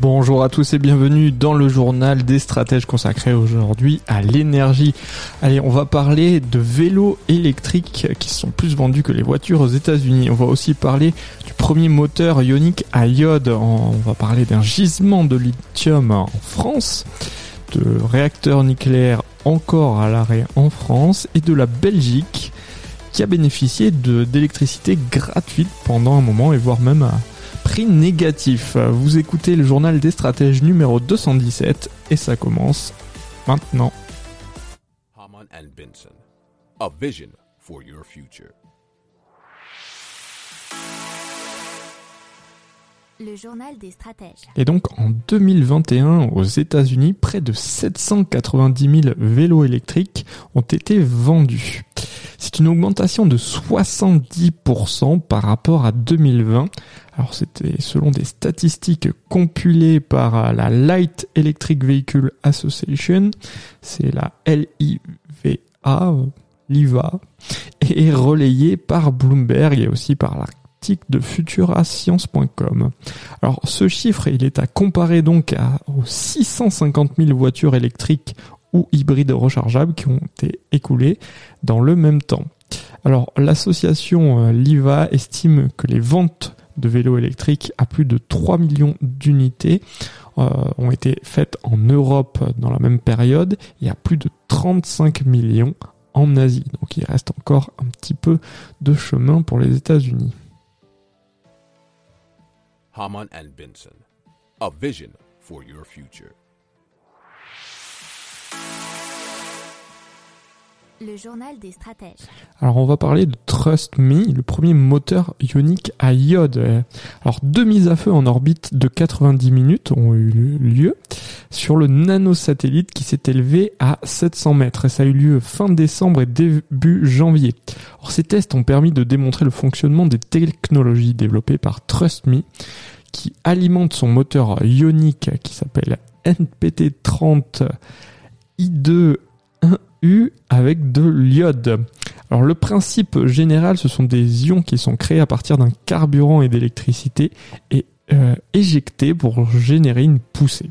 Bonjour à tous et bienvenue dans le journal des stratèges consacré aujourd'hui à l'énergie. Allez, on va parler de vélos électriques qui sont plus vendus que les voitures aux États-Unis. On va aussi parler du premier moteur ionique à iode. On va parler d'un gisement de lithium en France, de réacteurs nucléaires encore à l'arrêt en France et de la Belgique qui a bénéficié d'électricité gratuite pendant un moment et voire même à négatif. Vous écoutez le journal des stratèges numéro 217 et ça commence maintenant. Haman and Benson, a vision for your future. Le journal des stratèges. Et donc en 2021 aux États-Unis, près de 790 000 vélos électriques ont été vendus. C'est une augmentation de 70% par rapport à 2020. Alors c'était selon des statistiques compilées par la Light Electric Vehicle Association, c'est la LIVA, l'IVA, et relayé par Bloomberg et aussi par l'article de futurascience.com. Alors ce chiffre, il est à comparer donc à, aux 650 000 voitures électriques ou hybrides rechargeables qui ont été écoulées dans le même temps. Alors l'association LIVA estime que les ventes de vélos électriques à plus de 3 millions d'unités euh, ont été faites en Europe dans la même période et à plus de 35 millions en Asie. Donc il reste encore un petit peu de chemin pour les États-Unis. Haman and Benson, a vision for your future. Le journal des stratèges. Alors on va parler de Trust Me, le premier moteur ionique à iode. Alors deux mises à feu en orbite de 90 minutes ont eu lieu sur le nanosatellite qui s'est élevé à 700 mètres ça a eu lieu fin décembre et début janvier. Ces tests ont permis de démontrer le fonctionnement des technologies développées par Trust Me qui alimente son moteur ionique qui s'appelle NPT30 I2 1U avec de l'iode. Alors le principe général, ce sont des ions qui sont créés à partir d'un carburant et d'électricité et euh, éjectés pour générer une poussée.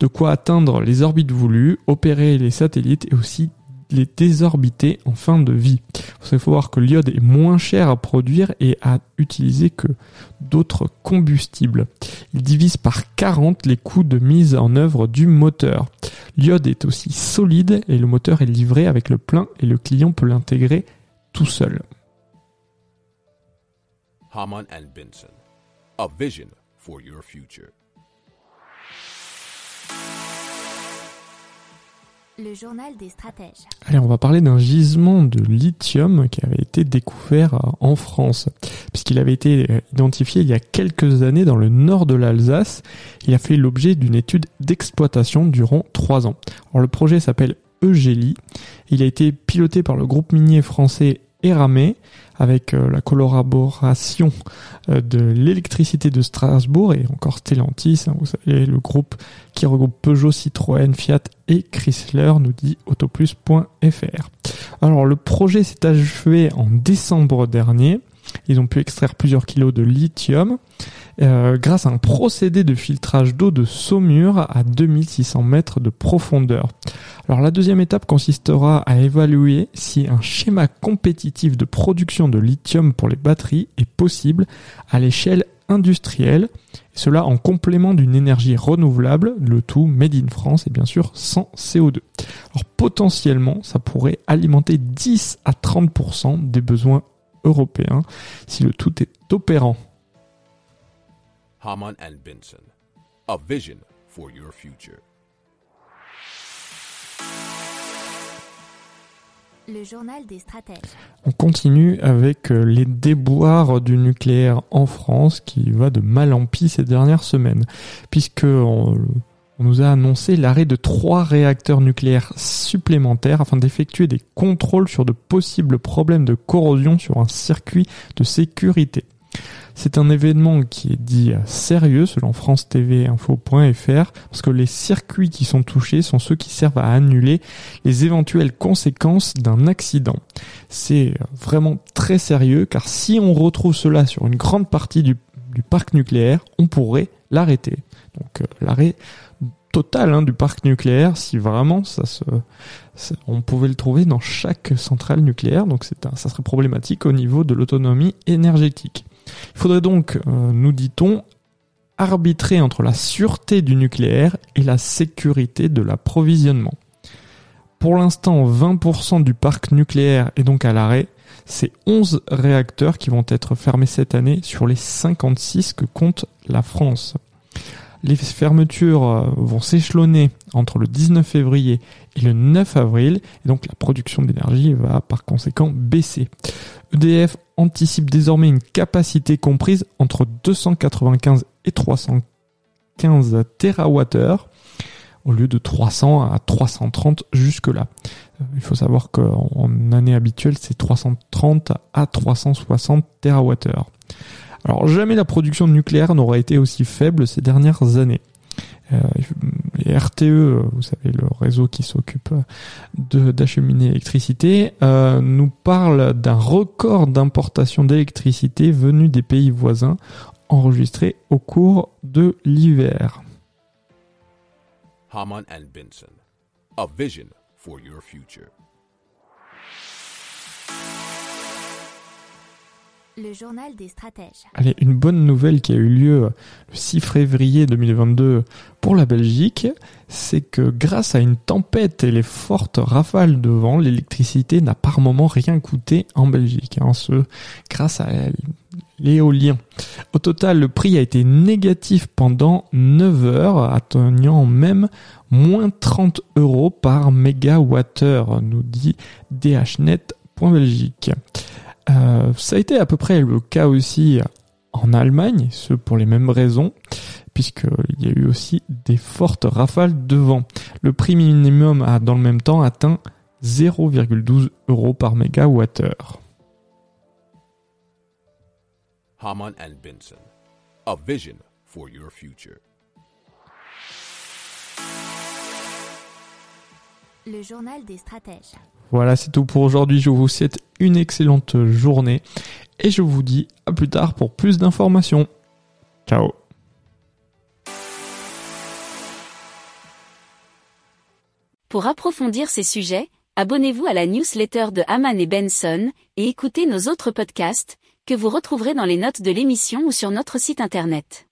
De quoi atteindre les orbites voulues, opérer les satellites et aussi les désorbiter en fin de vie. Il faut voir que l'iode est moins cher à produire et à utiliser que d'autres combustibles. Il divise par 40 les coûts de mise en œuvre du moteur. L'iode est aussi solide et le moteur est livré avec le plein et le client peut l'intégrer tout seul. Haman Benson, a vision for your future. Le journal des stratèges. Allez, on va parler d'un gisement de lithium qui avait été découvert en France, puisqu'il avait été identifié il y a quelques années dans le nord de l'Alsace. Il a fait l'objet d'une étude d'exploitation durant trois ans. Alors, le projet s'appelle Eugélie. Il a été piloté par le groupe minier français Eramé avec la collaboration de l'électricité de Strasbourg et encore Stellantis, hein, vous savez, le groupe qui regroupe Peugeot, Citroën, Fiat et Chrysler, nous dit autoplus.fr. Alors le projet s'est achevé en décembre dernier. Ils ont pu extraire plusieurs kilos de lithium euh, grâce à un procédé de filtrage d'eau de saumure à 2600 mètres de profondeur. Alors la deuxième étape consistera à évaluer si un schéma compétitif de production de lithium pour les batteries est possible à l'échelle industrielle, cela en complément d'une énergie renouvelable, le tout made in France et bien sûr sans CO2. Alors potentiellement, ça pourrait alimenter 10 à 30% des besoins si le tout est opérant. Haman and Benson, a vision for your future. Le journal des stratèges. On continue avec euh, les déboires du nucléaire en France qui va de mal en pis ces dernières semaines, puisque on- on nous a annoncé l'arrêt de trois réacteurs nucléaires supplémentaires afin d'effectuer des contrôles sur de possibles problèmes de corrosion sur un circuit de sécurité. C'est un événement qui est dit sérieux selon France TV Info.fr parce que les circuits qui sont touchés sont ceux qui servent à annuler les éventuelles conséquences d'un accident. C'est vraiment très sérieux car si on retrouve cela sur une grande partie du, parc nucléaire, on pourrait l'arrêter. Donc euh, l'arrêt total hein, du parc nucléaire si vraiment ça se on pouvait le trouver dans chaque centrale nucléaire donc c'est ça serait problématique au niveau de l'autonomie énergétique. Il faudrait donc, euh, nous dit-on, arbitrer entre la sûreté du nucléaire et la sécurité de l'approvisionnement. Pour l'instant, 20% du parc nucléaire est donc à l'arrêt. C'est 11 réacteurs qui vont être fermés cette année sur les 56 que compte la France. Les fermetures euh, vont s'échelonner entre le 19 février et le 9 avril, et donc la production d'énergie va par conséquent baisser. EDF anticipe désormais une capacité comprise entre 295 et 315 TWh au lieu de 300 à 330 jusque-là. Euh, il faut savoir qu'en année habituelle, c'est 330 à 360 TWh. Alors jamais la production nucléaire n'aura été aussi faible ces dernières années. Euh, RTE, vous savez, le réseau qui s'occupe d'acheminer l'électricité, euh, nous parle d'un record d'importation d'électricité venu des pays voisins enregistré au cours de l'hiver. For your future. Le journal des stratèges. Allez, une bonne nouvelle qui a eu lieu le 6 février 2022 pour la Belgique, c'est que grâce à une tempête et les fortes rafales de vent, l'électricité n'a par moment rien coûté en Belgique. Hein, ce, grâce à l'éolien. Au total, le prix a été négatif pendant 9 heures, atteignant même moins 30 euros par mégawattheure, nous dit dhnet.belgique. Euh, ça a été à peu près le cas aussi en Allemagne, ce pour les mêmes raisons, puisqu'il y a eu aussi des fortes rafales de vent. Le prix minimum a dans le même temps atteint 0,12 euros par mégawattheure. Haman and Benson, a vision for your future. Le journal des stratèges. Voilà, c'est tout pour aujourd'hui. Je vous souhaite une excellente journée et je vous dis à plus tard pour plus d'informations. Ciao Pour approfondir ces sujets, abonnez-vous à la newsletter de Haman et Benson et écoutez nos autres podcasts que vous retrouverez dans les notes de l'émission ou sur notre site internet.